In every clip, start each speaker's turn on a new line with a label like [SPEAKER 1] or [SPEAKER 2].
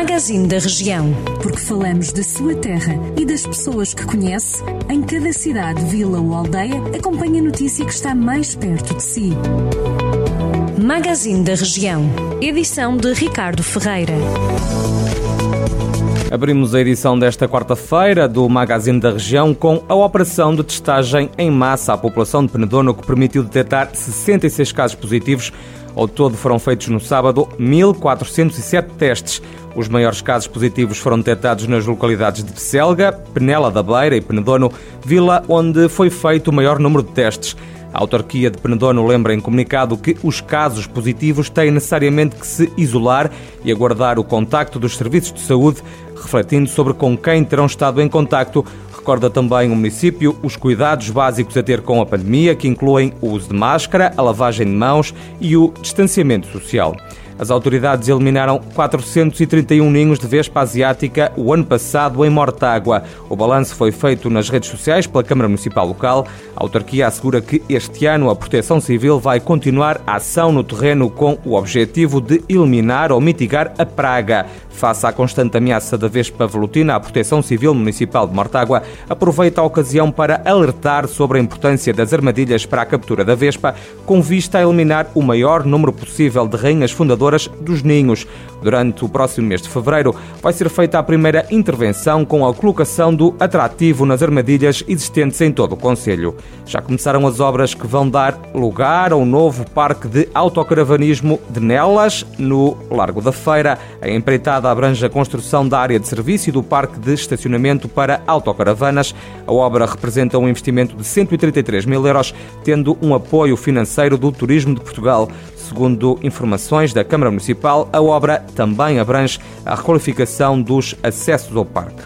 [SPEAKER 1] Magazine da Região.
[SPEAKER 2] Porque falamos da sua terra e das pessoas que conhece, em cada cidade, vila ou aldeia, acompanhe a notícia que está mais perto de si.
[SPEAKER 1] Magazine da Região. Edição de Ricardo Ferreira.
[SPEAKER 3] Abrimos a edição desta quarta-feira do Magazine da Região com a operação de testagem em massa à população de Penedono que permitiu detectar 66 casos positivos. Ao todo foram feitos no sábado 1.407 testes. Os maiores casos positivos foram detectados nas localidades de Pesselga, Penela da Beira e Penedono, vila onde foi feito o maior número de testes. A autarquia de Penedono lembra em comunicado que os casos positivos têm necessariamente que se isolar e aguardar o contacto dos serviços de saúde, refletindo sobre com quem terão estado em contacto. Recorda também o município os cuidados básicos a ter com a pandemia, que incluem o uso de máscara, a lavagem de mãos e o distanciamento social. As autoridades eliminaram 431 ninhos de vespa asiática o ano passado em Mortágua. O balanço foi feito nas redes sociais pela Câmara Municipal Local. A autarquia assegura que este ano a Proteção Civil vai continuar a ação no terreno com o objetivo de eliminar ou mitigar a praga. Face à constante ameaça da vespa velutina, a Proteção Civil Municipal de Mortágua aproveita a ocasião para alertar sobre a importância das armadilhas para a captura da vespa, com vista a eliminar o maior número possível de rainhas fundadoras dos ninhos. Durante o próximo mês de fevereiro, vai ser feita a primeira intervenção com a colocação do atrativo nas armadilhas existentes em todo o Conselho. Já começaram as obras que vão dar lugar ao novo parque de autocaravanismo de Nelas, no Largo da Feira. A empreitada abrange a construção da área de serviço e do parque de estacionamento para autocaravanas. A obra representa um investimento de 133 mil euros, tendo um apoio financeiro do Turismo de Portugal. Segundo informações da Câmara Municipal, a obra também abrange a requalificação dos acessos ao parque.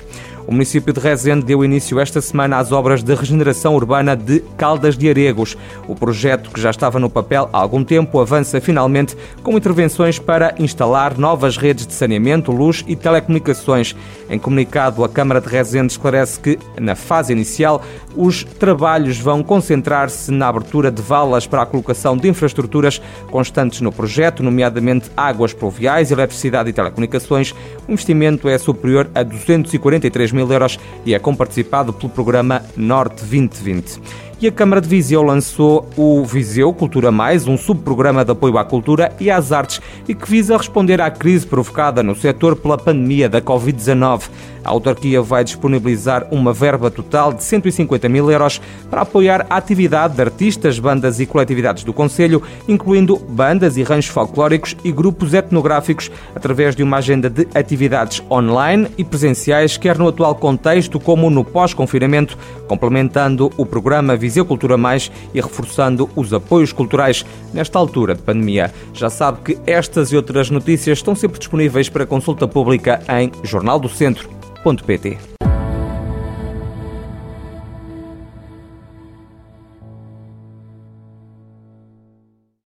[SPEAKER 3] O município de Rezende deu início esta semana às obras de regeneração urbana de Caldas de Aregos. O projeto, que já estava no papel há algum tempo, avança finalmente com intervenções para instalar novas redes de saneamento, luz e telecomunicações. Em comunicado, a Câmara de Rezende esclarece que, na fase inicial, os trabalhos vão concentrar-se na abertura de valas para a colocação de infraestruturas constantes no projeto, nomeadamente águas pluviais, eletricidade e telecomunicações. O investimento é superior a 243 mil euros e é comparticipado pelo programa Norte 2020 e a Câmara de Viseu lançou o Viseu Cultura Mais, um subprograma de apoio à cultura e às artes e que visa responder à crise provocada no setor pela pandemia da Covid-19. A autarquia vai disponibilizar uma verba total de 150 mil euros para apoiar a atividade de artistas, bandas e coletividades do Conselho, incluindo bandas e ranchos folclóricos e grupos etnográficos, através de uma agenda de atividades online e presenciais, quer no atual contexto como no pós-confinamento, complementando o programa Viseu Cultura Mais e reforçando os apoios culturais nesta altura de pandemia. Já sabe que estas e outras notícias estão sempre disponíveis para consulta pública em jornaldocentro.pt.